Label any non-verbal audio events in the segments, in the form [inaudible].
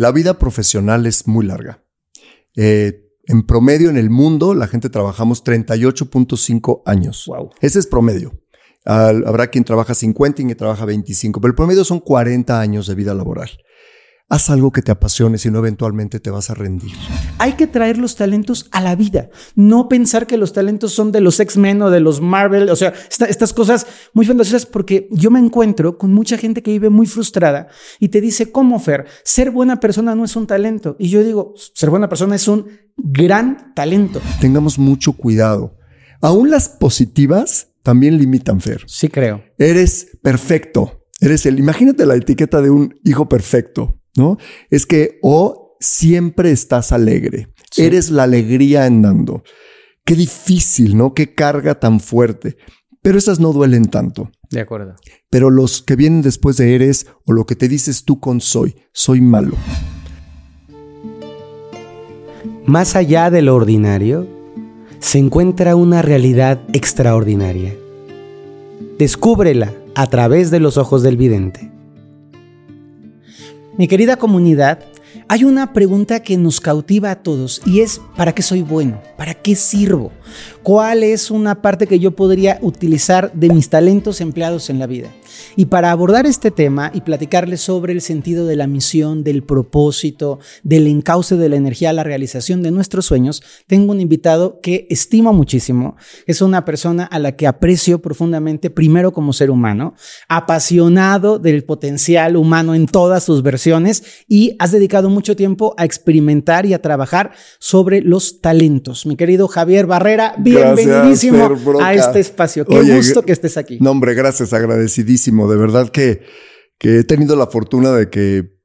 La vida profesional es muy larga. Eh, en promedio en el mundo, la gente trabajamos 38.5 años. Wow. Ese es promedio. Al- habrá quien trabaja 50 y quien trabaja 25, pero el promedio son 40 años de vida laboral. Haz algo que te apasione, si no eventualmente te vas a rendir. Hay que traer los talentos a la vida. No pensar que los talentos son de los X-Men o de los Marvel. O sea, esta- estas cosas muy fantasiosas porque yo me encuentro con mucha gente que vive muy frustrada y te dice, ¿cómo Fer? Ser buena persona no es un talento. Y yo digo, ser buena persona es un gran talento. Tengamos mucho cuidado. Aún las positivas también limitan, Fer. Sí creo. Eres perfecto. Eres el, imagínate la etiqueta de un hijo perfecto, ¿no? Es que o siempre estás alegre. Sí. Eres la alegría andando. Qué difícil, ¿no? Qué carga tan fuerte. Pero esas no duelen tanto. De acuerdo. Pero los que vienen después de eres o lo que te dices tú con soy, soy malo. Más allá de lo ordinario, se encuentra una realidad extraordinaria. Descúbrela a través de los ojos del vidente. Mi querida comunidad, hay una pregunta que nos cautiva a todos y es ¿para qué soy bueno? ¿Para qué sirvo? ¿Cuál es una parte que yo podría utilizar de mis talentos empleados en la vida? Y para abordar este tema y platicarles sobre el sentido de la misión, del propósito, del encauce de la energía a la realización de nuestros sueños, tengo un invitado que estimo muchísimo. Es una persona a la que aprecio profundamente, primero como ser humano, apasionado del potencial humano en todas sus versiones y has dedicado mucho tiempo a experimentar y a trabajar sobre los talentos. Mi querido Javier Barrera, bienvenidísimo a este espacio. Qué Oye, gusto que estés aquí. No, hombre, gracias, agradecidísimo. De verdad que, que he tenido la fortuna de que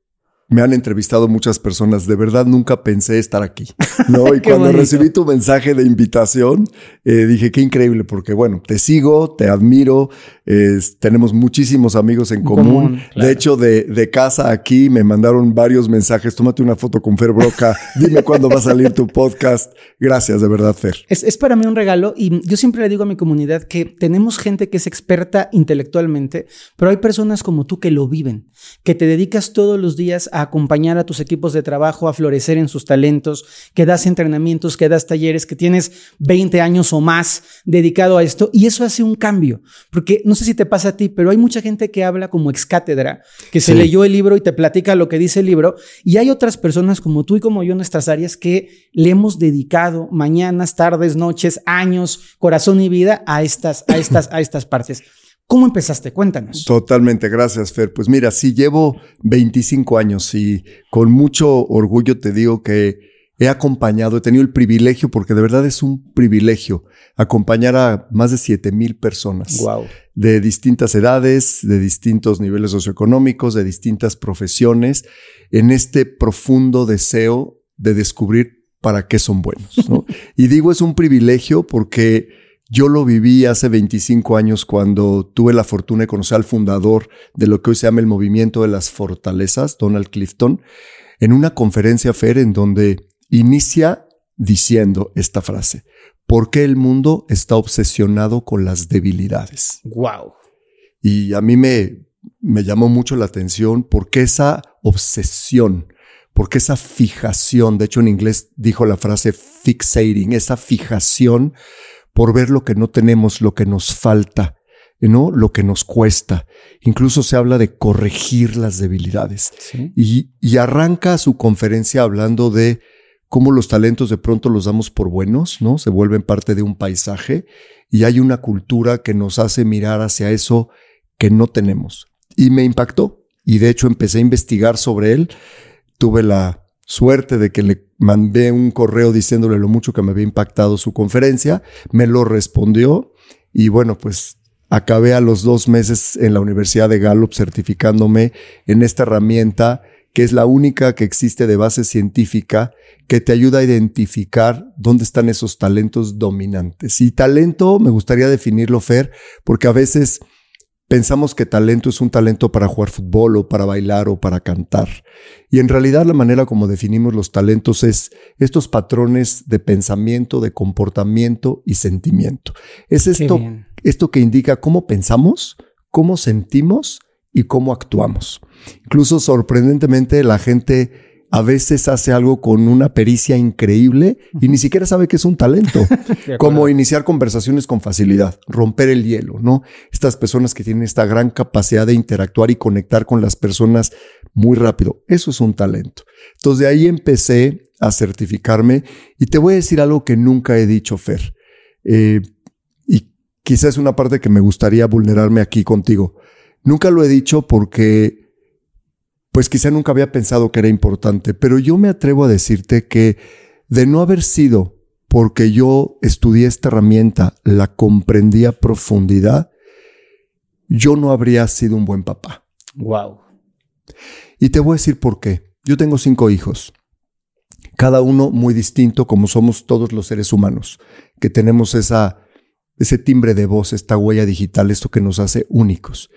me han entrevistado muchas personas. De verdad nunca pensé estar aquí. ¿no? [laughs] Y cuando bonito. recibí tu mensaje de invitación, eh, dije qué increíble, porque bueno, te sigo, te admiro, eh, tenemos muchísimos amigos en común. común, claro. De hecho, de, de casa aquí me mandaron varios mensajes. Tómate una foto con Fer Broca. [laughs] Dime cuándo va a salir tu podcast. Gracias, de verdad, Fer. Es, es para mí un regalo y yo siempre le digo a mi comunidad que tenemos gente que es experta intelectualmente, pero hay personas como tú que lo viven, que te dedicas todos los días a acompañar a tus equipos de trabajo a florecer en sus talentos, que das entrenamientos, que das talleres, que tienes 20 años o más dedicado a esto y eso hace un cambio, porque no sé si te pasa a ti, pero hay mucha gente que habla como ex cátedra, que se Sí. leyó el libro y te platica lo que dice el libro y hay otras personas como tú y como yo en nuestras áreas que le hemos dedicado mañanas, tardes, noches, años, corazón y vida a estas, a estas, a estas partes. ¿Cómo empezaste? Cuéntanos. Totalmente, gracias, Fer. Pues mira, sí llevo 25 años y con mucho orgullo te digo que he acompañado, he tenido el privilegio, porque de verdad es un privilegio, acompañar a más de 7 mil personas Wow. de distintas edades, de distintos niveles socioeconómicos, de distintas profesiones, en este profundo deseo de descubrir para qué son buenos. ¿no? [laughs] y digo es un privilegio porque yo lo viví hace 25 años cuando tuve la fortuna de conocer al fundador de lo que hoy se llama el movimiento de las fortalezas, Donald Clifton, en una conferencia FER en donde inicia diciendo esta frase. ¿Por qué el mundo está obsesionado con las debilidades? Wow. Y a mí me, me llamó mucho la atención porque esa obsesión, porque esa fijación, de hecho en inglés dijo la frase fixating, esa fijación por ver lo que no tenemos, lo que nos falta, ¿no? Lo que nos cuesta. Incluso se habla de corregir las debilidades. Sí. Y, y arranca su conferencia hablando de cómo los talentos de pronto los damos por buenos, ¿no? Se vuelven parte de un paisaje y hay una cultura que nos hace mirar hacia eso que no tenemos. Y me impactó. Y de hecho empecé a investigar sobre él. Tuve la suerte de que le mandé un correo diciéndole lo mucho que me había impactado su conferencia. Me lo respondió y bueno, pues acabé a los dos meses en la Universidad de Gallup certificándome en esta herramienta que es la única que existe de base científica que te ayuda a identificar dónde están esos talentos dominantes. Y talento, me gustaría definirlo, Fer, porque a veces pensamos que talento es un talento para jugar fútbol o para bailar o para cantar. Y en realidad la manera como definimos los talentos es estos patrones de pensamiento, de comportamiento y sentimiento. Es esto, esto que indica cómo pensamos, cómo sentimos y cómo actuamos. Incluso sorprendentemente la gente a veces hace algo con una pericia increíble y ni siquiera sabe que es un talento. [laughs] Como iniciar conversaciones con facilidad, romper el hielo, ¿no? Estas personas que tienen esta gran capacidad de interactuar y conectar con las personas muy rápido. Eso es un talento. Entonces de ahí empecé a certificarme y te voy a decir algo que nunca he dicho, Fer. Eh, y quizás es una parte que me gustaría vulnerarme aquí contigo. Nunca lo he dicho porque pues quizá nunca había pensado que era importante, pero yo me atrevo a decirte que de no haber sido porque yo estudié esta herramienta, la comprendí a profundidad, yo no habría sido un buen papá. Wow. Y te voy a decir por qué. Yo tengo cinco hijos, cada uno muy distinto como somos todos los seres humanos, que tenemos esa ese timbre de voz, esta huella digital, esto que nos hace únicos.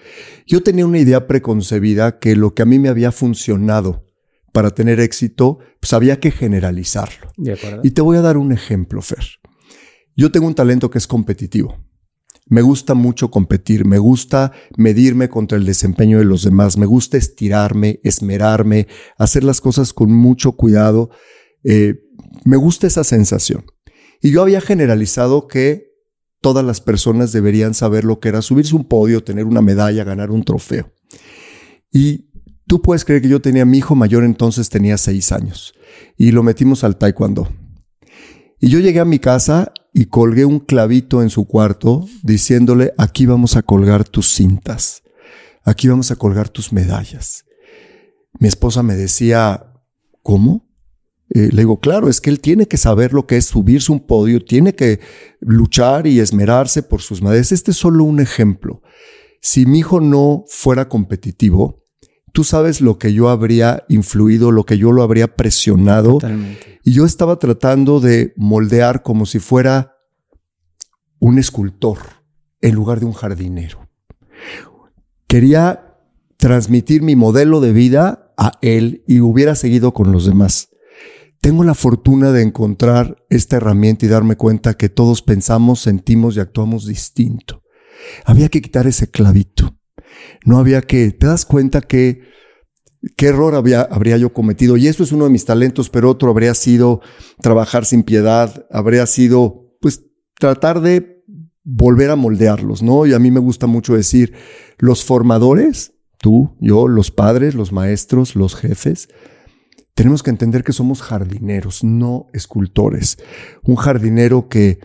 Yo tenía una idea preconcebida que lo que a mí me había funcionado para tener éxito, pues había que generalizarlo. y te voy a dar un ejemplo, Fer. Yo tengo un talento que es competitivo. Me gusta mucho competir, me gusta medirme contra el desempeño de los demás, me gusta estirarme, esmerarme, hacer las cosas con mucho cuidado. Eh, me gusta esa sensación. Y yo había generalizado que todas las personas deberían saber lo que era subirse un podio, tener una medalla, ganar un trofeo. Y tú puedes creer que yo tenía mi hijo mayor entonces tenía seis años y lo metimos al taekwondo. Y yo llegué a mi casa y colgué un clavito en su cuarto diciéndole, aquí vamos a colgar tus cintas, aquí vamos a colgar tus medallas. Mi esposa me decía, ¿cómo? Eh, le digo, claro, es que él tiene que saber lo que es subirse un podio, tiene que luchar y esmerarse por sus madres. Este es solo un ejemplo. Si mi hijo no fuera competitivo, tú sabes lo que yo habría influido, lo que yo lo habría presionado. Totalmente. Y yo estaba tratando de moldear como si fuera un escultor en lugar de un jardinero. Quería transmitir mi modelo de vida a él y hubiera seguido con los demás tengo la fortuna de encontrar esta herramienta y darme cuenta que todos pensamos, sentimos y actuamos distinto. Había que quitar ese clavito. No había que, te das cuenta que qué error había, habría yo cometido. Y eso es uno de mis talentos, pero otro habría sido trabajar sin piedad, habría sido, pues, tratar de volver a moldearlos, ¿no? Y a mí me gusta mucho decir, los formadores, tú, yo, los padres, los maestros, los jefes, tenemos que entender que somos jardineros, no escultores. Un jardinero que,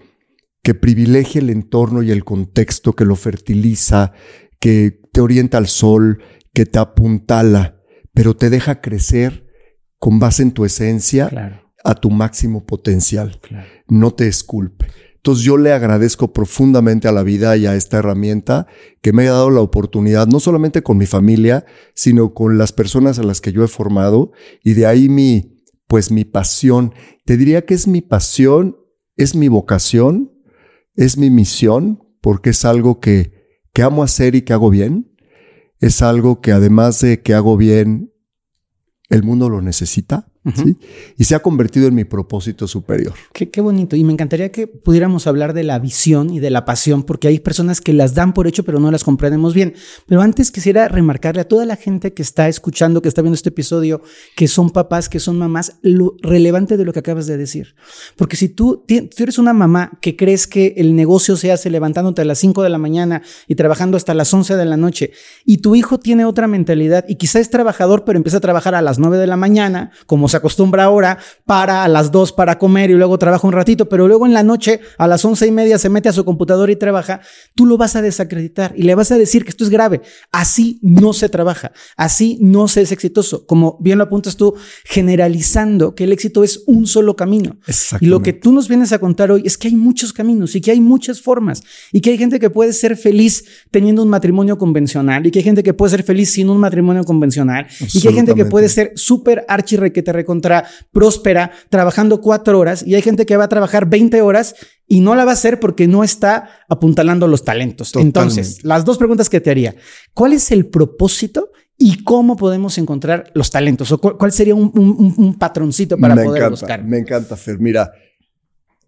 que privilegia el entorno y el contexto, que lo fertiliza, que te orienta al sol, que te apuntala, pero te deja crecer con base en tu esencia a tu máximo potencial. No te esculpe. Entonces yo le agradezco profundamente a la vida y a esta herramienta que me haya dado la oportunidad, no solamente con mi familia, sino con las personas a las que yo he formado y de ahí mi, pues mi pasión. Te diría que es mi pasión, es mi vocación, es mi misión, porque es algo que, que amo hacer y que hago bien. Es algo que además de que hago bien, el mundo lo necesita. Y se ha convertido en mi propósito superior. Qué, qué, bonito. Y me encantaría que pudiéramos hablar de la visión y de la pasión, porque hay personas que las dan por hecho, pero no las comprendemos bien. Pero antes quisiera remarcarle a toda la gente que está escuchando, que está viendo este episodio, que son papás, que son mamás, lo relevante de lo que acabas de decir. Porque si tú, tú eres una mamá que crees que el negocio se hace levantándote a las 5 de la mañana y trabajando hasta las 11 de la noche, y tu hijo tiene otra mentalidad y quizá es trabajador, pero empieza a trabajar a las 9 de la mañana, como se acostumbra ahora, para a las dos para comer y luego trabaja un ratito, pero luego en la noche a las once y media se mete a su computadora y trabaja, tú lo vas a desacreditar y le vas a decir que esto es grave. Así no se trabaja, así no se es exitoso. Como bien lo apuntas tú, generalizando que el éxito es un solo camino. Y lo que tú nos vienes a contar hoy es que hay muchos caminos y que hay muchas formas y que hay gente que puede ser feliz teniendo un matrimonio convencional y que hay gente que puede ser feliz sin un matrimonio convencional y que hay gente que puede ser súper archi contra próspera trabajando cuatro horas y hay gente que va a trabajar 20 horas y no la va a hacer porque no está apuntalando los talentos. Entonces, las dos preguntas que te haría, ¿cuál es el propósito y cómo podemos encontrar los talentos? ¿O cuál, sería un, patroncito para poder buscar? Me encanta, Fer. Mira,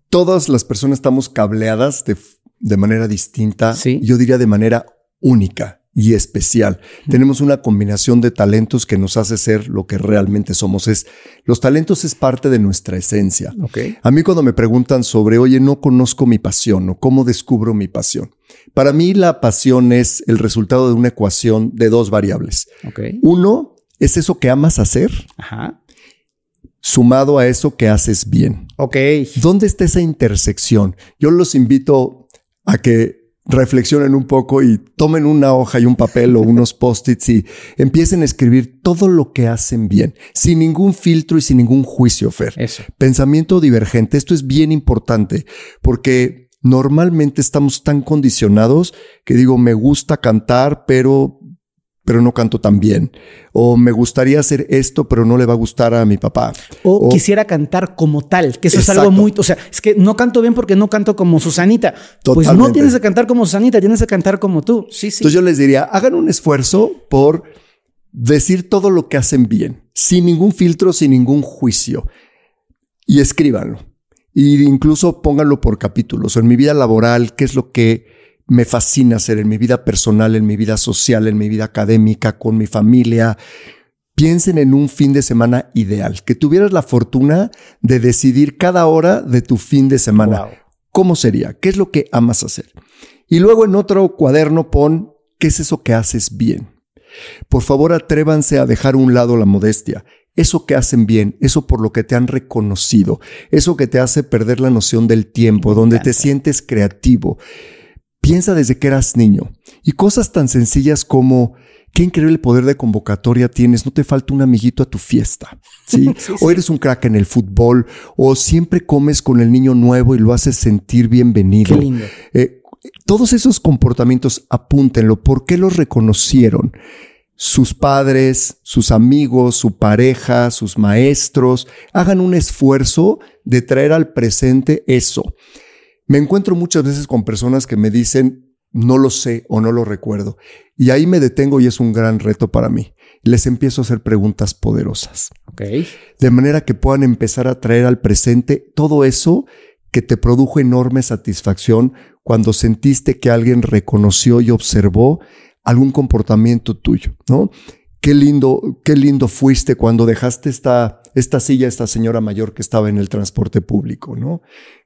todas las personas estamos cableadas de, manera distinta, yo diría de manera única y especial. Tenemos una combinación de talentos que nos hace ser lo que realmente somos. Es Los talentos es parte de nuestra esencia. Ok. A mí cuando me preguntan sobre, oye, no conozco mi pasión o cómo descubro mi pasión. Para mí la pasión es el resultado de una ecuación de dos variables. Uno es eso que amas hacer, Ajá. sumado a eso que haces bien. Ok. ¿Dónde está esa intersección? Yo los invito a que reflexionen un poco y tomen una hoja y un papel o unos post-its y empiecen a escribir todo lo que hacen bien, sin ningún filtro y sin ningún juicio, Fer. Eso. Pensamiento divergente. Esto es bien importante porque normalmente estamos tan condicionados que digo, me gusta cantar, pero, pero no canto tan bien. O me gustaría hacer esto, pero no le va a gustar a mi papá. O, O- quisiera cantar como tal, que eso es algo muy, o sea, es que no canto bien porque no canto como Susanita. Pues no tienes que cantar como Susanita, tienes que cantar como tú. Sí, sí. Entonces yo les diría, hagan un esfuerzo por decir todo lo que hacen bien, sin ningún filtro, sin ningún juicio, y escríbanlo. Y incluso pónganlo por capítulos. En mi vida laboral, ¿qué es lo que me fascina hacer en mi vida personal, en mi vida social, en mi vida académica, con mi familia? Piensen en un fin de semana ideal, que tuvieras la fortuna de decidir cada hora de tu fin de semana. Wow. ¿Cómo sería? ¿Qué es lo que amas hacer? Y luego en otro cuaderno pon qué es eso que haces bien. Por favor, atrévanse a dejar a un lado la modestia. Eso que hacen bien, eso por lo que te han reconocido, eso que te hace perder la noción del tiempo, donde te sientes creativo. Piensa desde que eras niño y cosas tan sencillas como qué increíble poder de convocatoria tienes, no te falta un amiguito a tu fiesta, [laughs] ¿sí? Sí, O eres un crack en el fútbol, o siempre comes con el niño nuevo y lo haces sentir bienvenido. Qué lindo. Eh, todos esos comportamientos apúntenlo. ¿Por qué los reconocieron? Sus padres, sus amigos, su pareja, sus maestros, hagan un esfuerzo de traer al presente eso. Me encuentro muchas veces con personas que me dicen, no lo sé o no lo recuerdo. Y ahí me detengo y es un gran reto para mí. Les empiezo a hacer preguntas poderosas de manera que puedan empezar a traer al presente todo eso que te produjo enorme satisfacción cuando sentiste que alguien reconoció y observó algún comportamiento tuyo, ¿no? Qué lindo, qué lindo fuiste cuando dejaste esta, esta silla esta señora mayor que estaba en el transporte público, ¿no?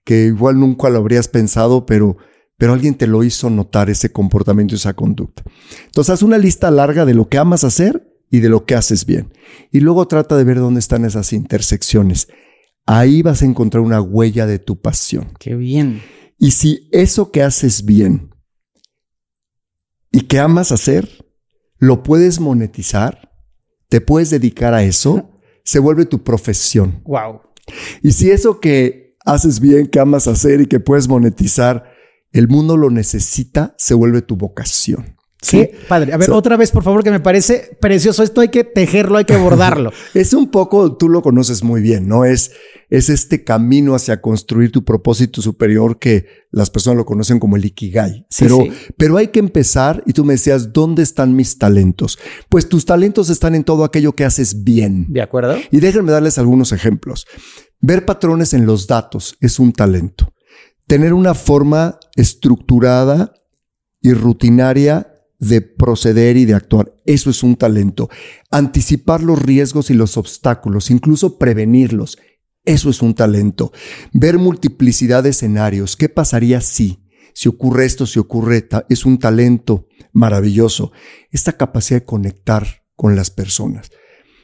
Que igual nunca lo habrías pensado, pero, pero alguien te lo hizo notar ese comportamiento y esa conducta. Entonces, haz una lista larga de lo que amas hacer y de lo que haces bien. Y luego trata de ver dónde están esas intersecciones. Ahí vas a encontrar una huella de tu pasión. Qué bien. Y si eso que haces bien y que amas hacer, lo puedes monetizar, te puedes dedicar a eso, se vuelve tu profesión. Wow. Y si eso que haces bien, que amas hacer y que puedes monetizar, el mundo lo necesita, se vuelve tu vocación. ¿Sí? Qué padre. A ver, So- otra vez, por favor, que me parece precioso. Esto hay que tejerlo, hay que bordarlo. [laughs] Es un poco, tú lo conoces muy bien, ¿no? Es, es este camino hacia construir tu propósito superior que las personas lo conocen como el Ikigai. Sí, pero, sí. pero hay que empezar y tú me decías, ¿dónde están mis talentos? Pues tus talentos están en todo aquello que haces bien. ¿De acuerdo? Y déjenme darles algunos ejemplos. Ver patrones en los datos es un talento. Tener una forma estructurada y rutinaria de proceder y de actuar, eso es un talento. Anticipar los riesgos y los obstáculos, incluso prevenirlos, eso es un talento. Ver multiplicidad de escenarios, ¿qué pasaría si? Si ocurre esto, si ocurre, es un talento maravilloso. Esta capacidad de conectar con las personas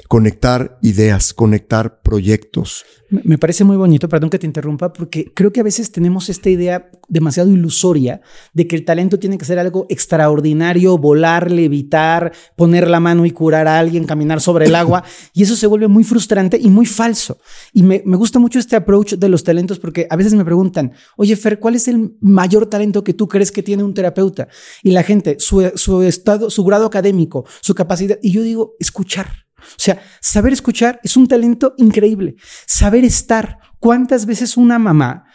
conectar ideas, conectar proyectos. Me parece muy bonito, perdón que te interrumpa, porque creo que a veces tenemos esta idea demasiado ilusoria de que el talento tiene que ser algo extraordinario, volar, levitar, poner la mano y curar a alguien, caminar sobre el agua, y eso se vuelve muy frustrante y muy falso. Y me, me gusta mucho este approach de los talentos porque a veces me preguntan, oye Fer, ¿cuál es el mayor talento que tú crees que tiene un terapeuta? Y la gente, su, su estado, su grado académico, su capacidad, y yo digo, escuchar. O sea, saber escuchar es un talento increíble. Saber estar. ¿Cuántas veces una mamá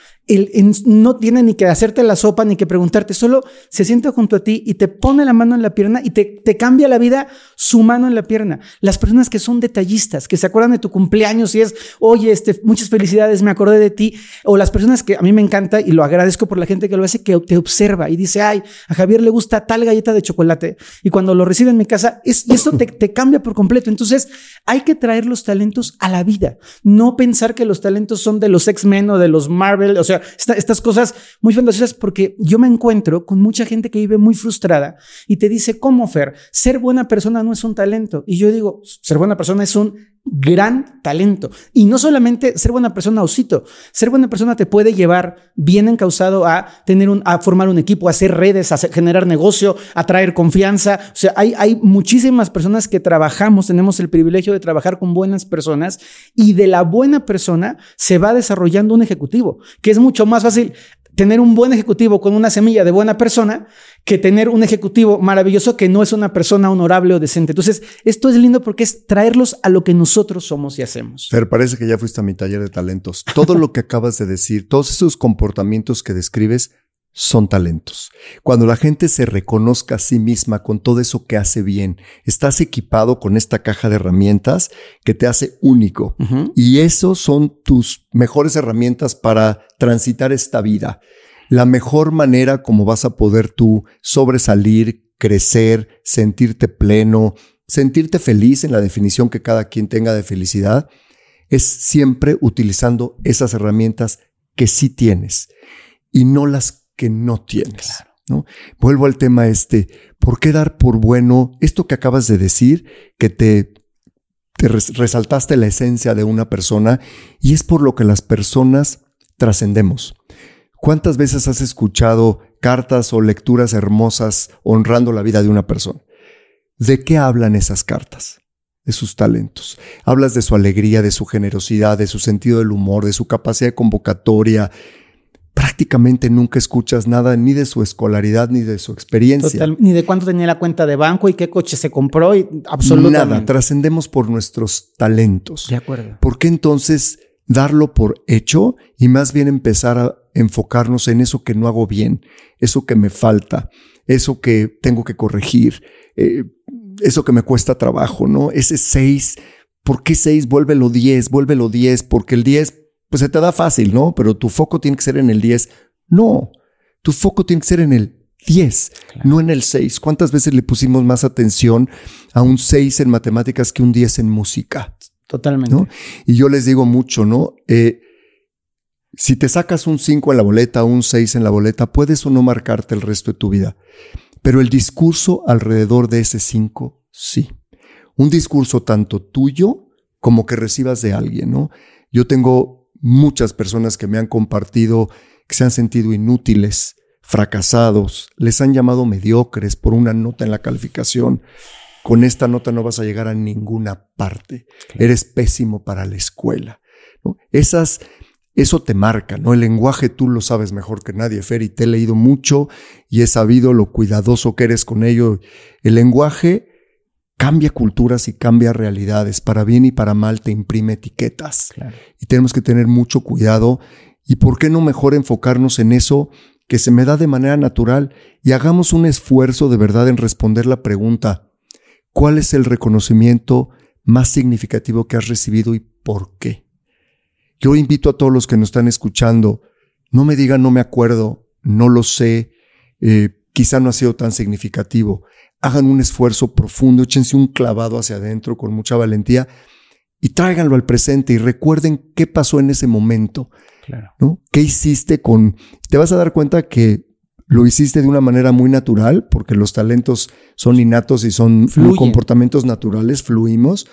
no tiene ni que hacerte la sopa ni que preguntarte, solo se sienta junto a ti y te pone la mano en la pierna y te, te, cambia la vida su mano en la pierna. Las personas que son detallistas, que se acuerdan de tu cumpleaños y es, oye, este, muchas felicidades, me acordé de ti, o las personas que a mí me encanta y lo agradezco por la gente que lo hace, que te observa y dice, ay, a Javier le gusta tal galleta de chocolate y cuando lo recibe en mi casa, es, eso te, te cambia por completo. Entonces hay que traer los talentos a la vida, no pensar que los talentos son de los X-Men o de los Marvel, o sea, estas cosas muy fantasiosas porque yo me encuentro con mucha gente que vive muy frustrada y te dice, ¿cómo, Fer? Ser buena persona no es un talento. Y yo digo, ser buena persona es un gran talento. Y no solamente ser buena persona, osito. Ser buena persona te puede llevar bien encausado a tener un, a formar un equipo, a hacer redes, a generar negocio, a traer confianza. O sea, hay, hay muchísimas personas que trabajamos, tenemos el privilegio de trabajar con buenas personas y de la buena persona se va desarrollando un ejecutivo, que es mucho más fácil tener un buen ejecutivo con una semilla de buena persona que tener un ejecutivo maravilloso que no es una persona honorable o decente. Entonces, esto es lindo porque es traerlos a lo que nosotros somos y hacemos. Pero parece que ya fuiste a mi taller de talentos. Todo lo que acabas de decir, todos esos comportamientos que describes son talentos. Cuando la gente se reconozca a sí misma con todo eso que hace bien, estás equipado con esta caja de herramientas que te hace único. Y eso son tus mejores herramientas para transitar esta vida. La mejor manera como vas a poder tú sobresalir, crecer, sentirte pleno, sentirte feliz en la definición que cada quien tenga de felicidad, es siempre utilizando esas herramientas que sí tienes y no las que no tienes. ¿no? Vuelvo al tema este, ¿por qué dar por bueno esto que acabas de decir, que te, te resaltaste la esencia de una persona y es por lo que las personas trascendemos? ¿Cuántas veces has escuchado cartas o lecturas hermosas honrando la vida de una persona? ¿De qué hablan esas cartas? De sus talentos. Hablas de su alegría, de su generosidad, de su sentido del humor, de su capacidad de convocatoria, prácticamente nunca escuchas nada ni de su escolaridad ni de su experiencia. ni de cuánto tenía la cuenta de banco y qué coche se compró y absolutamente. Nada, trascendemos por nuestros talentos. De acuerdo. ¿Por qué entonces darlo por hecho y más bien empezar a enfocarnos en eso que no hago bien, eso que me falta, eso que tengo que corregir, eh, eso que me cuesta trabajo, ¿no? Ese 6, ¿por qué 6? Vuélvelo 10, vuélvelo 10, porque el 10 pues se te da fácil, ¿no? Pero tu foco tiene que ser en el 10. No, tu foco tiene que ser en el 10, no en el 6. ¿Cuántas veces le pusimos más atención a un 6 en matemáticas que un 10 en música? Totalmente. ¿no? Y yo les digo mucho, ¿no? Eh, si te sacas un 5 en la boleta, un 6 en la boleta, puedes o no marcarte el resto de tu vida. Pero el discurso alrededor de ese 5, sí. Un discurso tanto tuyo como que recibas de alguien, ¿no? Yo tengo muchas personas que me han compartido que se han sentido inútiles, fracasados, les han llamado mediocres por una nota en la calificación. Con esta nota no vas a llegar a ninguna parte. Eres pésimo para la escuela. Esas, eso te marca, ¿no? El lenguaje tú lo sabes mejor que nadie, Fer, y te he leído mucho y he sabido lo cuidadoso que eres con ello. El lenguaje cambia culturas y cambia realidades. Para bien y para mal te imprime etiquetas. Y tenemos que tener mucho cuidado. ¿Y por qué no mejor enfocarnos en eso que se me da de manera natural y hagamos un esfuerzo de verdad en responder la pregunta, ¿cuál es el reconocimiento más significativo que has recibido y por qué? Yo invito a todos los que nos están escuchando, no me digan no me acuerdo, no lo sé, eh, quizá no ha sido tan significativo hagan un esfuerzo profundo, échense un clavado hacia adentro con mucha valentía y tráiganlo al presente y recuerden qué pasó en ese momento. Claro. ¿no? ¿Qué hiciste con... Te vas a dar cuenta que lo hiciste de una manera muy natural, porque los talentos son innatos y son comportamientos naturales, fluimos,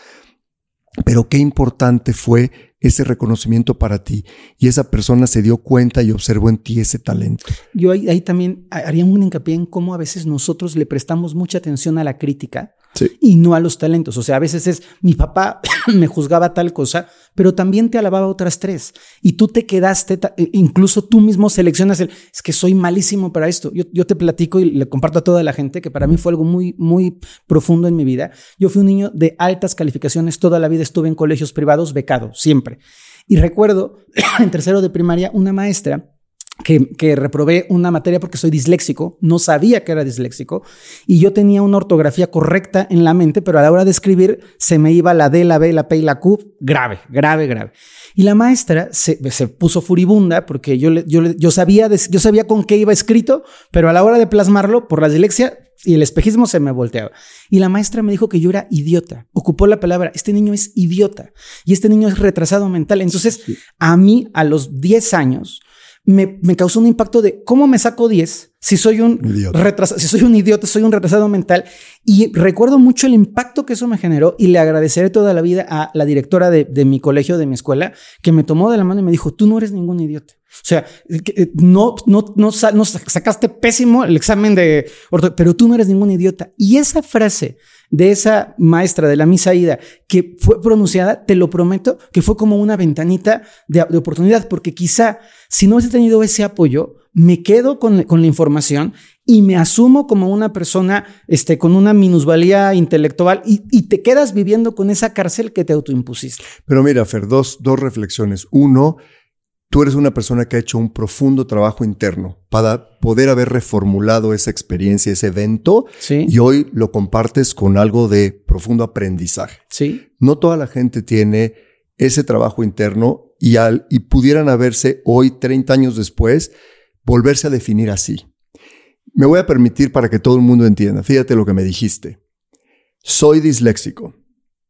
pero qué importante fue ese reconocimiento para ti y esa persona se dio cuenta y observó en ti ese talento. Yo ahí, también haría un hincapié en cómo a veces nosotros le prestamos mucha atención a la crítica y no a los talentos. O sea, a veces es mi papá [clears throat] me juzgaba tal cosa, pero también te alababa otras tres y tú te quedaste, e, incluso tú mismo seleccionas el, es que soy malísimo para esto. Yo, yo te platico y le comparto a toda la gente que para mí fue algo muy, muy profundo en mi vida. Yo fui un niño de altas calificaciones, toda la vida estuve en colegios privados becado, siempre. Y recuerdo [clears throat] en tercero de primaria una maestra que, que, reprobé una materia porque soy disléxico, no sabía que era disléxico, y yo tenía una ortografía correcta en la mente, pero a la hora de escribir se me iba la D, la B, la P y la Q, grave, grave, grave. Y la maestra se, se puso furibunda porque yo, yo, yo, sabía yo sabía con qué iba escrito, pero a la hora de plasmarlo, por la dislexia y el espejismo se me volteaba. Y la maestra me dijo que yo era idiota. Ocupó la palabra, este niño es idiota y este niño es retrasado mental. Entonces, a mí, a los 10 años, me, me, causó un impacto de cómo me saco 10 si soy un retrasado, si soy un idiota, soy un retrasado mental. Y recuerdo mucho el impacto que eso me generó y le agradeceré toda la vida a la directora de, de mi colegio, de mi escuela, que me tomó de la mano y me dijo, tú no eres ningún idiota. O sea, eh, no, no, no, no sacaste pésimo el examen de pero tú no eres ningún idiota. Y esa frase de esa maestra de la misa ida que fue pronunciada, te lo prometo, que fue como una ventanita de, oportunidad, porque quizá si no hubiese tenido ese apoyo, me quedo con, con, la información y me asumo como una persona este, con una minusvalía intelectual y, y, te quedas viviendo con esa cárcel que te autoimpusiste. Pero mira, Fer, dos, dos reflexiones. Uno, tú eres una persona que ha hecho un profundo trabajo interno para poder haber reformulado esa experiencia, ese evento, y hoy lo compartes con algo de profundo aprendizaje. Sí. No toda la gente tiene ese trabajo interno y, al, y pudieran haberse hoy, 30 años después, volverse a definir así. Me voy a permitir para que todo el mundo entienda. Fíjate lo que me dijiste. Soy disléxico.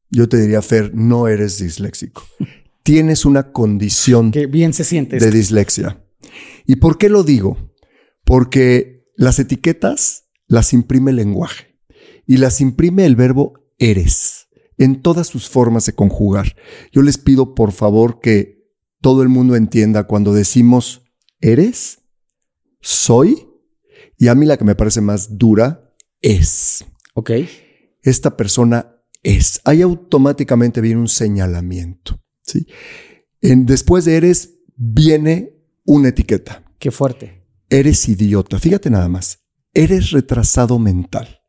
Yo te diría, Fer, no eres disléxico [laughs] tienes una condición bien se siente de dislexia. ¿Y por qué lo digo? Porque las etiquetas las imprime el lenguaje y las imprime el verbo eres en todas sus formas de conjugar. Yo les pido por favor que todo el mundo entienda cuando decimos eres, soy, y a mí la que me parece más dura es. Ok. Esta persona es. Ahí automáticamente viene un señalamiento. ¿sí? En, después de eres viene una etiqueta. Qué fuerte. Eres idiota. Fíjate nada más. Eres retrasado mental.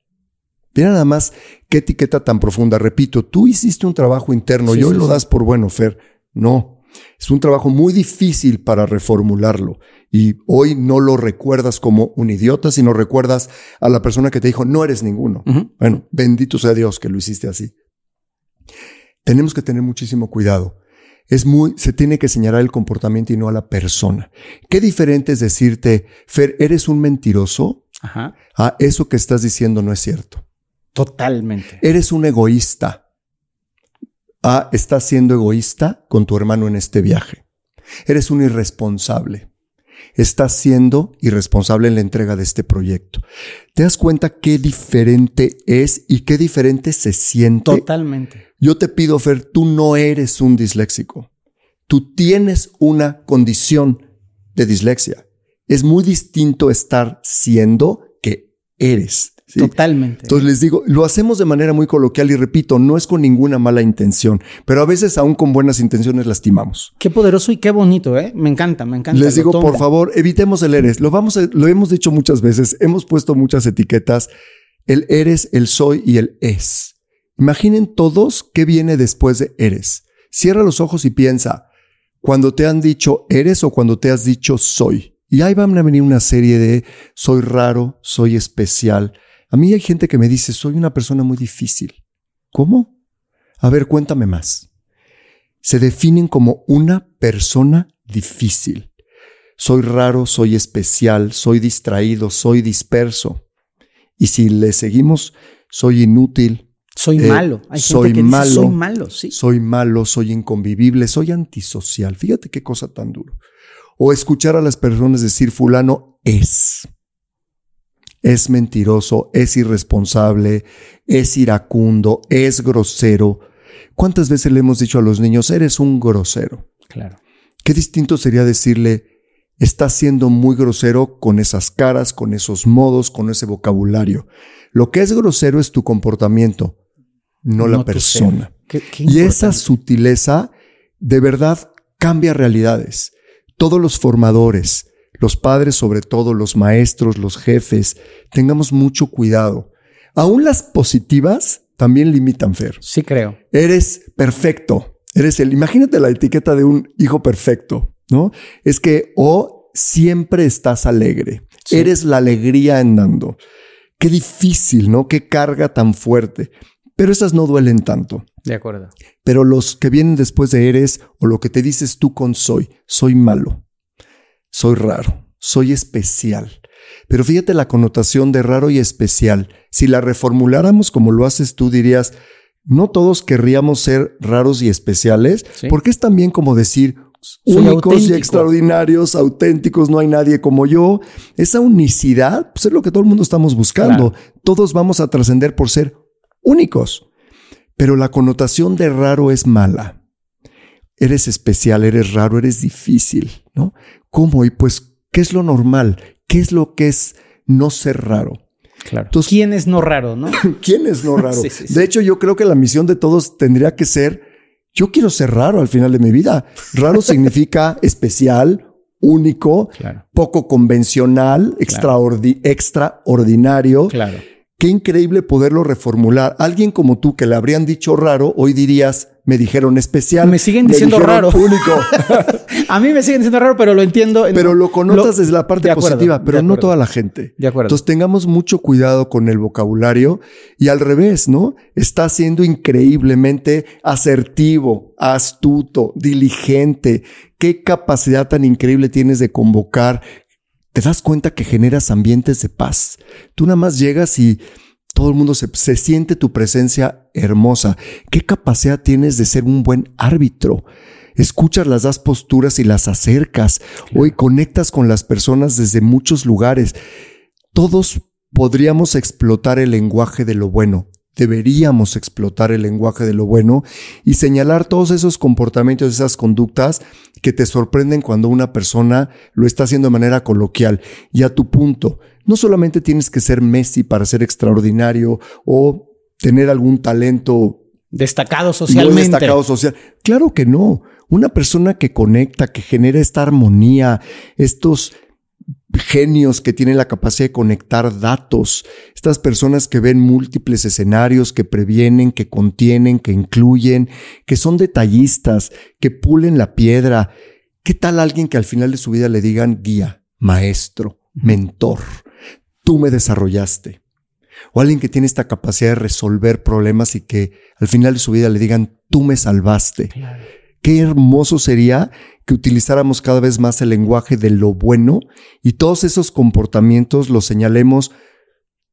Mira nada más qué etiqueta tan profunda. Repito, tú hiciste un trabajo interno y hoy lo das por bueno, Fer. No. Es un trabajo muy difícil para reformularlo. Y hoy no lo recuerdas como un idiota, sino recuerdas a la persona que te dijo, no eres ninguno. Bueno, bendito sea Dios que lo hiciste así. Tenemos que tener muchísimo cuidado es muy, se tiene que señalar el comportamiento y no a la persona. Qué diferente es decirte, Fer, eres un mentiroso. Ajá. Ah, eso que estás diciendo no es cierto. Totalmente. Eres un egoísta. Ah, estás siendo egoísta con tu hermano en este viaje. Eres un irresponsable. Estás siendo irresponsable en la entrega de este proyecto. ¿Te das cuenta qué diferente es y qué diferente se siente? Totalmente. Yo te pido, Fer, tú no eres un disléxico. Tú tienes una condición de dislexia. Es muy distinto estar siendo que eres. Totalmente. Entonces les digo, lo hacemos de manera muy coloquial y repito, no es con ninguna mala intención, pero a veces aún con buenas intenciones lastimamos. Qué poderoso y qué bonito, ¿eh? Me encanta, me encanta. Les digo, por favor, evitemos el eres. Lo, vamos lo hemos dicho muchas veces, hemos puesto muchas etiquetas, el eres, el soy y el es. Imaginen todos qué viene después de eres. Cierra los ojos y piensa, cuando te han dicho eres o cuando te has dicho soy. Y ahí van a venir una serie de soy raro, soy especial. A mí hay gente que me dice, soy una persona muy difícil. ¿Cómo? A ver, cuéntame más. Se definen como una persona difícil. Soy raro, soy especial, soy distraído, soy disperso. Y si le seguimos, soy inútil, soy eh, malo. Hay soy gente que malo. Dice, soy malo, sí. Soy malo, soy inconvivible, soy antisocial. Fíjate qué cosa tan duro. O escuchar a las personas decir fulano es. Es mentiroso, es irresponsable, es iracundo, es grosero. ¿Cuántas veces le hemos dicho a los niños, eres un grosero? Claro. Qué distinto sería decirle, estás siendo muy grosero con esas caras, con esos modos, con ese vocabulario. Lo que es grosero es tu comportamiento no, la persona. y esa sutileza de verdad cambia realidades. Todos los formadores, los padres sobre todo, los maestros, los jefes, tengamos mucho cuidado. Aún las positivas también limitan, Fer. Sí, creo. Eres perfecto. Eres el, imagínate la etiqueta de un hijo perfecto, ¿no? Es que o siempre estás alegre. Eres la alegría andando. Qué difícil, ¿no? Qué carga tan fuerte. Pero esas no duelen tanto. De acuerdo. Pero los que vienen después de eres o lo que te dices tú con soy, soy malo, soy raro, soy especial. Pero fíjate la connotación de raro y especial. Si la reformuláramos como lo haces tú, dirías, no todos querríamos ser raros y especiales, porque es también como decir únicos y extraordinarios, auténticos, no hay nadie como yo. Esa unicidad pues es lo que todo el mundo estamos buscando. Todos vamos a trascender por ser únicos. Pero la connotación de raro es mala. Eres especial, eres raro, eres difícil, ¿no? ¿Cómo? Y pues, ¿qué es lo normal? ¿Qué es lo que es no ser raro? Claro. ¿Quién es no raro, no? [laughs] ¿Quién es no raro? [laughs] De hecho, yo creo que la misión de todos tendría que ser, yo quiero ser raro al final de mi vida. Raro significa [laughs] especial, único, poco convencional, extraordinario. Claro. Qué increíble poderlo reformular. Alguien como tú que le habrían dicho raro, hoy dirías, me dijeron especial. Me siguen diciendo raro. Único. [laughs] a mí me siguen diciendo raro, pero lo entiendo. pero lo connotas desde la parte positiva, pero no toda la gente. De acuerdo. Entonces tengamos mucho cuidado con el vocabulario y al revés, ¿no? Está siendo increíblemente asertivo, astuto, diligente. Qué capacidad tan increíble tienes de convocar. Te das cuenta que generas ambientes de paz. Tú nada más llegas y todo el mundo se, siente tu presencia hermosa. ¿Qué capacidad tienes de ser un buen árbitro? Escuchas las das posturas y las acercas. Hoy conectas con las personas desde muchos lugares. Todos podríamos explotar el lenguaje de lo bueno. Deberíamos explotar el lenguaje de lo bueno y señalar todos esos comportamientos, esas conductas que te sorprenden cuando una persona lo está haciendo de manera coloquial. Y a tu punto, no solamente tienes que ser Messi para ser extraordinario o tener algún talento destacado socialmente. destacado social. Claro que no. Una persona que conecta, que genera esta armonía, estos genios que tienen la capacidad de conectar datos, estas personas que ven múltiples escenarios, que previenen, que contienen, que incluyen, que son detallistas, que pulen la piedra. ¿Qué tal alguien que al final de su vida le digan guía, maestro, mentor? tú me desarrollaste. O alguien que tiene esta capacidad de resolver problemas y que al final de su vida le digan, tú me salvaste. Qué hermoso sería que utilizáramos cada vez más el lenguaje de lo bueno y todos esos comportamientos los señalemos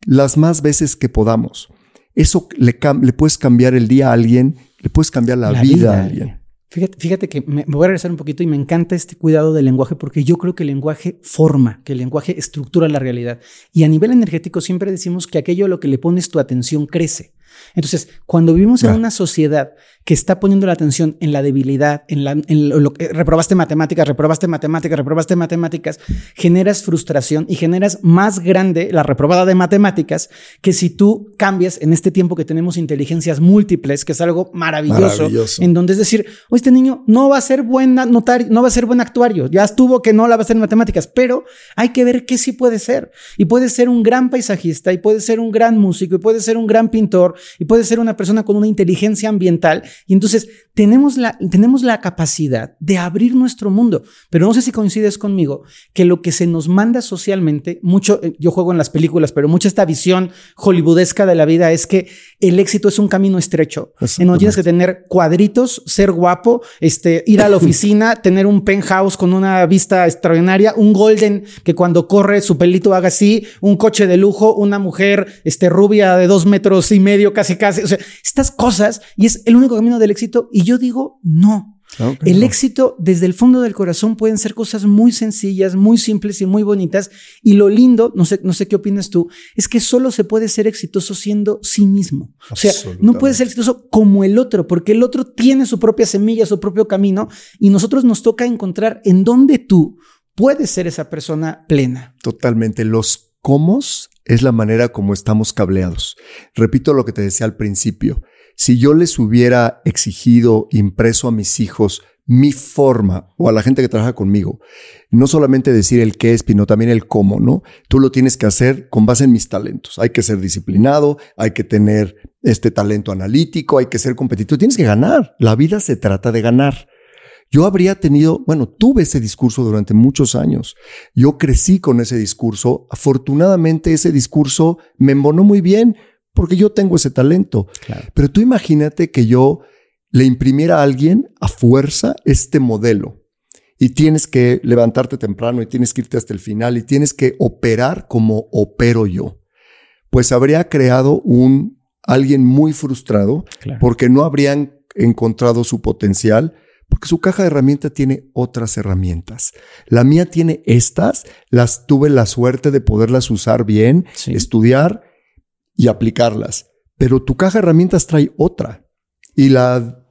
las más veces que podamos. Eso le, le puedes cambiar el día a alguien, le puedes cambiar la, vida, a alguien. Fíjate, que me, voy a regresar un poquito y me encanta este cuidado del lenguaje porque yo creo que el lenguaje forma, que el lenguaje estructura la realidad. Y a nivel energético siempre decimos que aquello a lo que le pones tu atención crece. Entonces, cuando vivimos en una sociedad que está poniendo la atención en la debilidad, en, la, lo que reprobaste matemáticas, reprobaste matemáticas, reprobaste matemáticas, generas frustración y generas más grande la reprobada de matemáticas que si tú cambias en este tiempo que tenemos inteligencias múltiples, que es algo maravilloso, en donde es decir, oh, este niño no va a ser buen notario, no va a ser buen actuario, ya estuvo que no la va a hacer en matemáticas, pero hay que ver qué sí puede ser. Y puede ser un gran paisajista, y puede ser un gran músico, y puede ser un gran pintor, y puede ser una persona con una inteligencia ambiental y entonces tenemos la, tenemos la capacidad de abrir nuestro mundo. Pero no sé si coincides conmigo que lo que se nos manda socialmente, mucho, eh, yo juego en las películas, pero mucha esta visión hollywoodesca de la vida es que el éxito es un camino estrecho. En donde tienes que tener cuadritos, ser guapo, este, ir a la [laughs] oficina, tener un penthouse con una vista extraordinaria, un golden que cuando corre su pelito haga así, un coche de lujo, una mujer este, rubia de dos metros y medio, casi casi. O sea, estas cosas y es el único camino del éxito. Y yo digo, no. el éxito desde el fondo del corazón pueden ser cosas muy sencillas, muy simples y muy bonitas. Y lo lindo, no sé, no sé qué opinas tú, es que solo se puede ser exitoso siendo sí mismo. O sea, no puede ser exitoso como el otro, porque el otro tiene su propia semilla, su propio camino, y nosotros nos toca encontrar en dónde tú puedes ser esa persona plena. Totalmente. Los cómo es la manera como estamos cableados. Repito lo que te decía al principio. Si yo les hubiera exigido, impreso a mis hijos mi forma o a la gente que trabaja conmigo, no solamente decir el qué es, sino también el cómo, ¿no? Tú lo tienes que hacer con base en mis talentos. Hay que ser disciplinado, hay que tener este talento analítico, hay que ser competitivo, tienes que ganar. La vida se trata de ganar. yo habría tenido, bueno, tuve ese discurso durante muchos años. Yo crecí con ese discurso. Afortunadamente ese discurso me embonó muy bien porque yo tengo ese talento. Pero tú imagínate que yo le imprimiera a alguien a fuerza este modelo y tienes que levantarte temprano y tienes que irte hasta el final y tienes que operar como opero yo. Pues habría creado un alguien muy frustrado porque no habrían encontrado su potencial porque su caja de herramientas tiene otras herramientas. La mía tiene estas, las tuve la suerte de poderlas usar bien, estudiar y aplicarlas. Pero tu caja de herramientas trae otra. Y la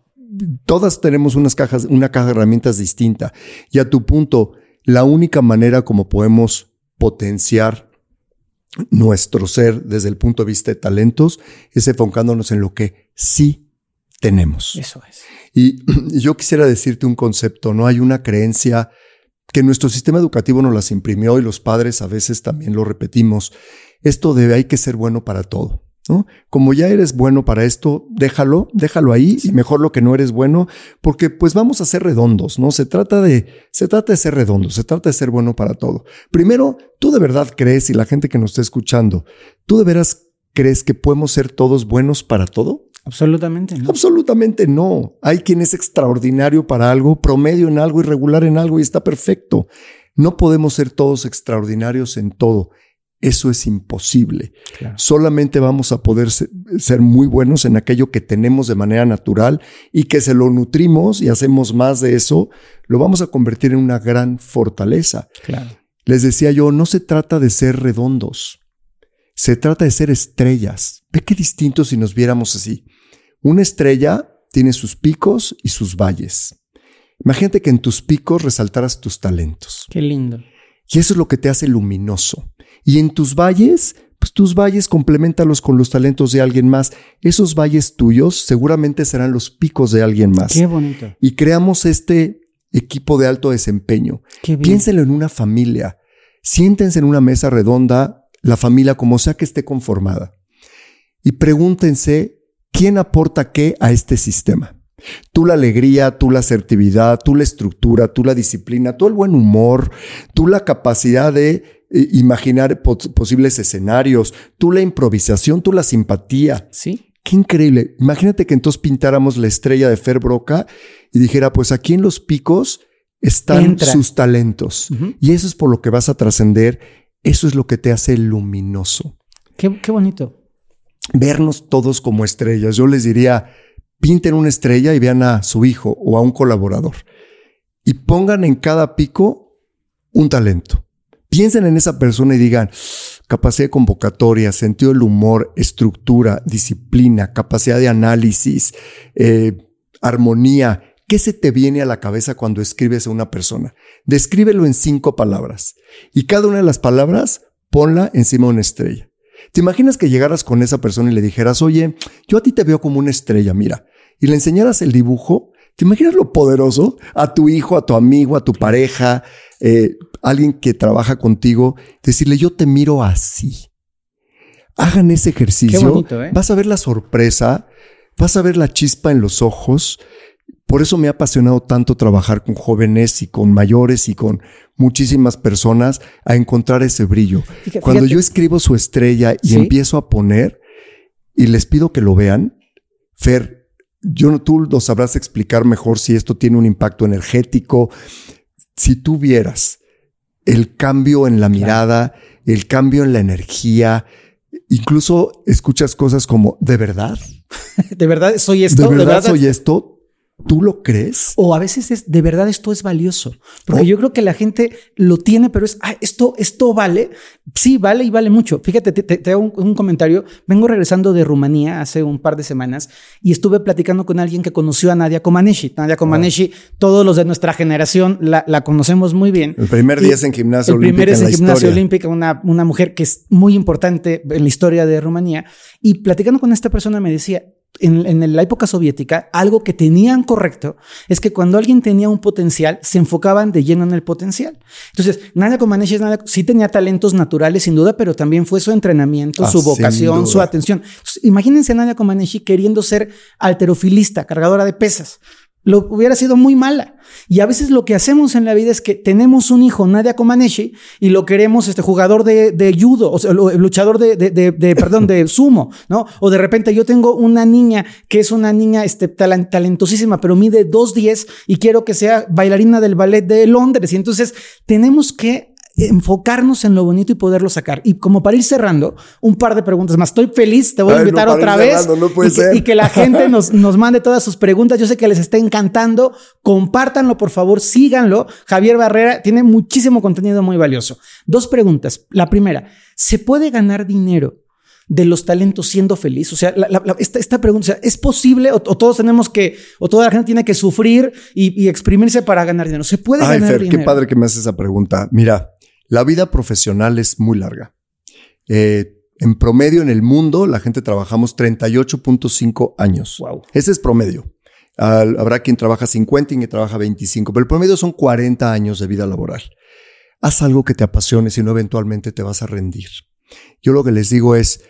todas tenemos unas cajas, una caja de herramientas distinta. Y a tu punto, la única manera como podemos potenciar nuestro ser desde el punto de vista de talentos es enfocándonos en lo que sí tenemos. Eso es. Y [clears throat] yo quisiera decirte un concepto, no hay una creencia que nuestro sistema educativo nos las imprimió y los padres a veces también lo repetimos. Esto debe, hay que ser bueno para todo. ¿No? Como ya eres bueno para esto, déjalo, déjalo ahí y mejor lo que no eres bueno, porque pues vamos a ser redondos, ¿no? Se trata de, se trata de ser redondos, se trata de ser bueno para todo. Primero, tú de verdad crees y la gente que nos está escuchando, tú de veras crees que podemos ser todos buenos para todo? Absolutamente no. Absolutamente no. Hay quien es extraordinario para algo, promedio en algo, irregular en algo y está perfecto. No podemos ser todos extraordinarios en todo. Eso es imposible. Solamente vamos a poder ser, muy buenos en aquello que tenemos de manera natural y que se lo nutrimos y hacemos más de eso, lo vamos a convertir en una gran fortaleza. Les decía yo, no se trata de ser redondos, se trata de ser estrellas. Ve qué distinto si nos viéramos así. Una estrella tiene sus picos y sus valles. Imagínate que en tus picos resaltaras tus talentos. Qué lindo. Y eso es lo que te hace luminoso. Y en tus valles, pues tus valles complementalos con los talentos de alguien más. Esos valles tuyos seguramente serán los picos de alguien más. Qué bonito. Y creamos este equipo de alto desempeño. Qué Piénsenlo en una familia. Siéntense en una mesa redonda, la familia como sea que esté conformada. Y pregúntense quién aporta qué a este sistema. Tú la alegría, tú la asertividad, tú la estructura, tú la disciplina, tú el buen humor, tú la capacidad de eh, imaginar posibles escenarios, tú la improvisación, tú la simpatía. Sí. Qué increíble. Imagínate que entonces pintáramos la estrella de Fer Broca y dijera, pues aquí en los picos están sus talentos. Y eso es por lo que vas a trascender. Eso es lo que te hace luminoso. Qué, qué bonito. Vernos todos como estrellas. Yo les diría, pinten una estrella y vean a su hijo o a un colaborador y pongan en cada pico un talento. Piensen en esa persona y digan, capacidad de convocatoria, sentido del humor, estructura, disciplina, capacidad de análisis, eh, armonía. ¿Qué se te viene a la cabeza cuando escribes a una persona? Descríbelo en cinco palabras y cada una de las palabras ponla encima de una estrella. ¿Te imaginas que llegaras con esa persona y le dijeras, oye, yo a ti te veo como una estrella, mira, y le enseñaras el dibujo, ¿te imaginas lo poderoso? A tu hijo, a tu amigo, a tu pareja, eh, alguien que trabaja contigo, decirle, yo te miro así. Hagan ese ejercicio. ¿eh? Vas a ver la sorpresa, vas a ver la chispa en los ojos. Por eso me ha apasionado tanto trabajar con jóvenes y con mayores y con muchísimas personas a encontrar ese brillo. Cuando yo escribo su estrella y empiezo a poner y les pido que lo vean, Fer, yo tú lo sabrás explicar mejor si esto tiene un impacto energético. Si tú vieras el cambio en la mirada, el cambio en la energía, incluso escuchas cosas como, ¿de verdad? [laughs] ¿De verdad soy esto? ¿De verdad, soy esto? ¿Tú lo crees? O a veces es, de verdad esto es valioso. Porque oh. yo creo que la gente lo tiene, pero es, ah, esto, esto vale. Sí, vale y vale mucho. Fíjate, te, hago un, comentario. Vengo regresando de Rumanía hace un par de semanas y estuve platicando con alguien que conoció a Nadia Comaneci. Nadia Comaneci, todos los de nuestra generación la, conocemos muy bien. El primer día es en gimnasia olímpica. El primer es en, gimnasia olímpica, una, una mujer que es muy importante en la historia de Rumanía. Y platicando con esta persona me decía, en, la época soviética, algo que tenían correcto es que cuando alguien tenía un potencial, se enfocaban de lleno en el potencial. Entonces, Nadia Comaneci sí tenía talentos naturales, sin duda, pero también fue su entrenamiento, ah, su vocación, su atención. imagínense a Nadia Comaneci queriendo ser alterofilista, cargadora de pesas. Lo hubiera sido muy mala. Y a veces lo que hacemos en la vida es que tenemos un hijo, Nadia Comaneci, y lo queremos este jugador de, de judo, o sea, luchador de, de, [laughs] perdón, de sumo, ¿no? O de repente yo tengo una niña que es una niña este, talentosísima, pero mide 2'10 y quiero que sea bailarina del ballet de Londres. Y entonces tenemos que enfocarnos en lo bonito y poderlo sacar. Y como para ir cerrando, un par de preguntas más. Estoy feliz, te voy a invitar otra vez. y, Que, la [laughs] gente nos, nos mande todas sus preguntas. Yo sé que les está encantando. Compártanlo, por favor, síganlo. Javier Barrera tiene muchísimo contenido muy valioso. Dos preguntas. La primera, ¿se puede ganar dinero? de los talentos siendo feliz? O sea, esta, pregunta, ¿es posible o, todos tenemos que, o toda la gente tiene que sufrir y, exprimirse para ganar dinero? ¿Se puede ganar Fer, dinero? Qué padre que me haces esa pregunta. Mira, la vida profesional es muy larga. Eh, en promedio en el mundo, la gente trabajamos 38.5 años. Wow. Ese es promedio. habrá quien trabaja 50 y quien trabaja 25, pero el promedio son 40 años de vida laboral. Haz algo que te apasione, si no eventualmente te vas a rendir. Yo lo que les digo es,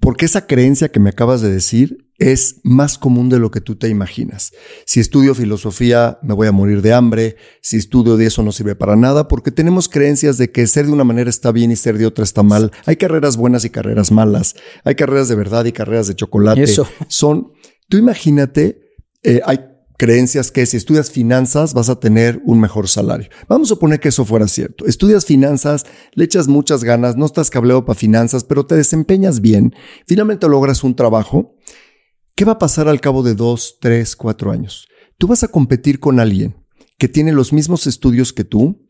porque esa creencia que me acabas de decir es más común de lo que tú te imaginas. Si estudio filosofía me voy a morir de hambre, si estudio de eso no sirve para nada, porque tenemos creencias de que ser de una manera está bien y ser de otra está mal. Hay carreras buenas y carreras malas, hay carreras de verdad y carreras de chocolate. Eso. Son, tú imagínate, eh, hay creencias que si estudias finanzas vas a tener un mejor salario. Vamos a suponer que eso fuera cierto. Estudias finanzas, le echas muchas ganas, no estás cableado para finanzas, pero te desempeñas bien, finalmente logras un trabajo. ¿Qué va a pasar al cabo de dos, tres, cuatro años? Tú vas a competir con alguien que tiene los mismos estudios que tú,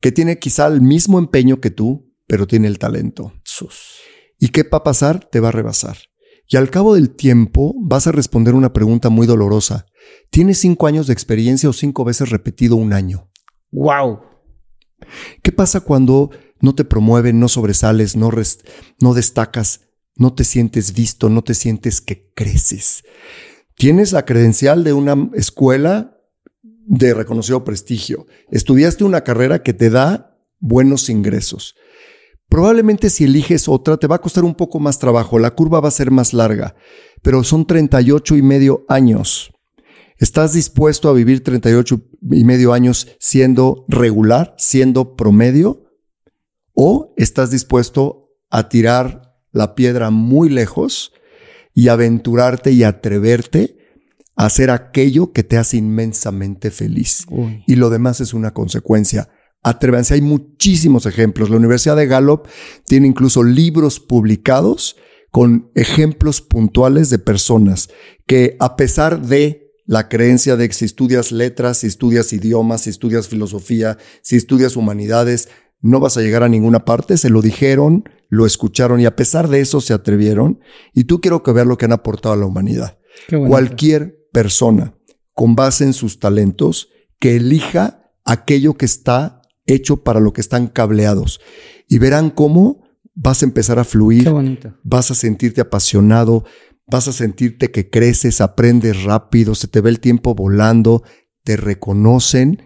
que tiene quizá el mismo empeño que tú, pero tiene el talento. ¿Y qué va a pasar? Te va a rebasar. Y al cabo del tiempo vas a responder una pregunta muy dolorosa. ¿Tienes cinco años de experiencia o cinco veces repetido un año? ¡Wow! ¿Qué pasa cuando no te promueven, no sobresales, no, no destacas, no te sientes visto, no te sientes que creces? Tienes la credencial de una escuela de reconocido prestigio. Estudiaste una carrera que te da buenos ingresos. Probablemente si eliges otra te va a costar un poco más trabajo, la curva va a ser más larga, pero son 38 y medio años. ¿Estás dispuesto a vivir 38 y medio años siendo regular, siendo promedio? ¿O estás dispuesto a tirar la piedra muy lejos y aventurarte y atreverte a hacer aquello que te hace inmensamente feliz? Y lo demás es una consecuencia. Atrévanse, hay muchísimos ejemplos. La Universidad de Gallup tiene incluso libros publicados con ejemplos puntuales de personas que a pesar de la creencia de que si estudias letras, si estudias idiomas, si estudias filosofía, si estudias humanidades, no vas a llegar a ninguna parte, se lo dijeron, lo escucharon y a pesar de eso se atrevieron. Y tú quiero que veas lo que han aportado a la humanidad. Cualquier persona con base en sus talentos que elija aquello que está hecho para lo que están cableados. Y verán cómo vas a empezar a fluir, vas a sentirte apasionado, vas a sentirte que creces, aprendes rápido, se te ve el tiempo volando, te reconocen.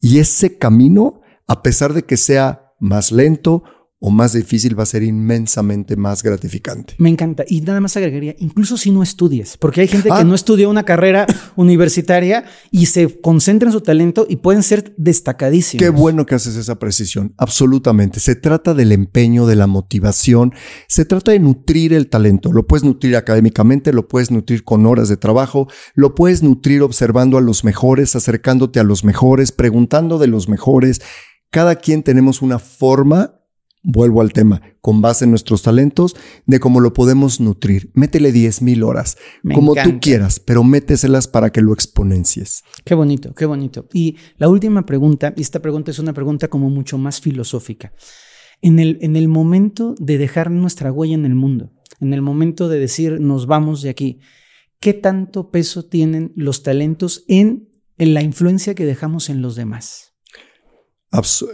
Y ese camino, a pesar de que sea más lento o más difícil va a ser inmensamente más gratificante. Me encanta. Y nada más agregaría, incluso si no estudies, porque hay gente que ah. no estudió una carrera [laughs] universitaria y se concentra en su talento y pueden ser destacadísimos. Qué bueno que haces esa precisión. Absolutamente. Se trata del empeño, de la motivación. Se trata de nutrir el talento. Lo puedes nutrir académicamente, lo puedes nutrir con horas de trabajo, lo puedes nutrir observando a los mejores, acercándote a los mejores, preguntando de los mejores. Cada quien tenemos una forma vuelvo al tema, con base en nuestros talentos, de cómo lo podemos nutrir. Métele 10 mil horas, como tú quieras, pero méteselas para que lo exponencies. Qué bonito, qué bonito. Y la última pregunta, y esta pregunta es una pregunta como mucho más filosófica. En el, en el momento de dejar nuestra huella en el mundo, en el momento de decir nos vamos de aquí, ¿qué tanto peso tienen los talentos en, en la influencia que dejamos en los demás?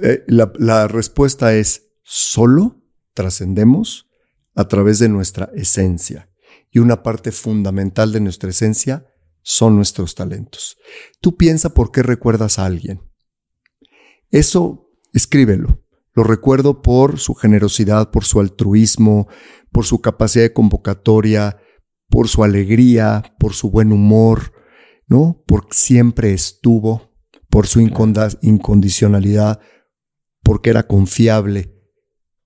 Eh, la, la respuesta es Solo trascendemos a través de nuestra esencia. Y una parte fundamental de nuestra esencia son nuestros talentos. Tú piensa por qué recuerdas a alguien. Eso, escríbelo. Lo recuerdo por su generosidad, por su altruismo, por su capacidad de convocatoria, por su alegría, por su buen humor. ¿no? Porque siempre estuvo, por su incondicionalidad, porque era confiable.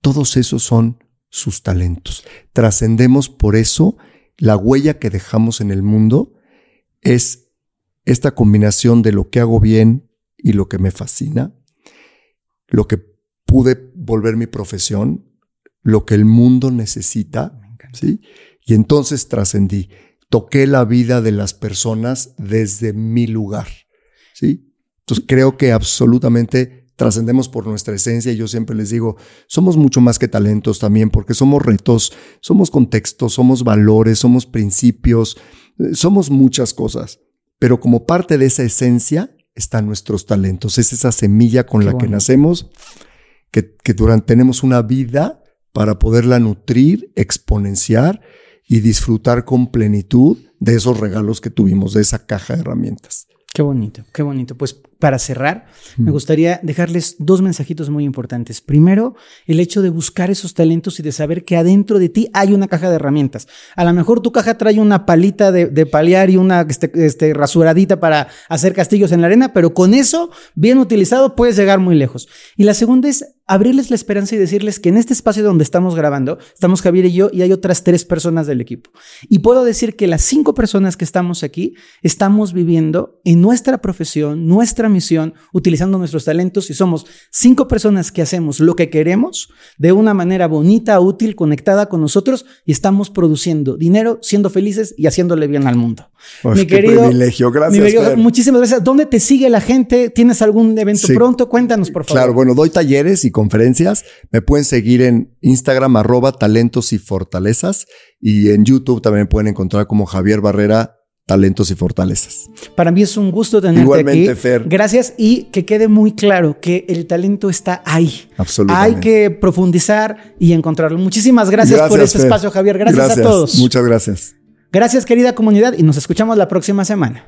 Todos esos son sus talentos. Trascendemos por eso, la huella que dejamos en el mundo es esta combinación de lo que hago bien y lo que me fascina, lo que pude volver mi profesión, lo que el mundo necesita, ¿sí? Y entonces trascendí, toqué la vida de las personas desde mi lugar, ¿sí? Entonces creo que absolutamente trascendemos por nuestra esencia y yo siempre les digo, somos mucho más que talentos también porque somos retos, somos contextos, somos valores, somos principios, eh, somos muchas cosas, pero como parte de esa esencia están nuestros talentos, es esa semilla con la que nacemos, que, que durante tenemos una vida para poderla nutrir, exponenciar y disfrutar con plenitud de esos regalos que tuvimos, de esa caja de herramientas. Qué bonito, qué bonito. Pues para cerrar, me gustaría dejarles dos mensajitos muy importantes. Primero, el hecho de buscar esos talentos y de saber que adentro de ti hay una caja de herramientas. A lo mejor tu caja trae una palita de, de paliar y una este, este, rasuradita para hacer castillos en la arena, pero con eso, bien utilizado, puedes llegar muy lejos. Y la segunda es abrirles la esperanza y decirles que en este espacio donde estamos grabando, estamos Javier y yo y hay otras tres personas del equipo. Y puedo decir que las cinco personas que estamos aquí estamos viviendo en nuestra profesión, nuestra misión, utilizando nuestros talentos y somos cinco personas que hacemos lo que queremos de una manera bonita, útil, conectada con nosotros y estamos produciendo dinero, siendo felices y haciéndole bien al mundo. mi querido, privilegio, gracias. muchísimas gracias. ¿Dónde te sigue la gente? ¿Tienes algún evento pronto? Cuéntanos, por favor. Claro, bueno, doy talleres y conferencias. Me pueden seguir en Instagram arroba talentos y fortalezas y en YouTube también pueden encontrar como Javier Barrera talentos y fortalezas. Para mí es un gusto tenerte Igualmente, aquí. Fer. Gracias y que quede muy claro que el talento está ahí. Absolutamente. Hay que profundizar y encontrarlo. Muchísimas gracias, por este espacio, Javier. gracias a todos. Muchas gracias. Gracias, querida comunidad, y nos escuchamos la próxima semana.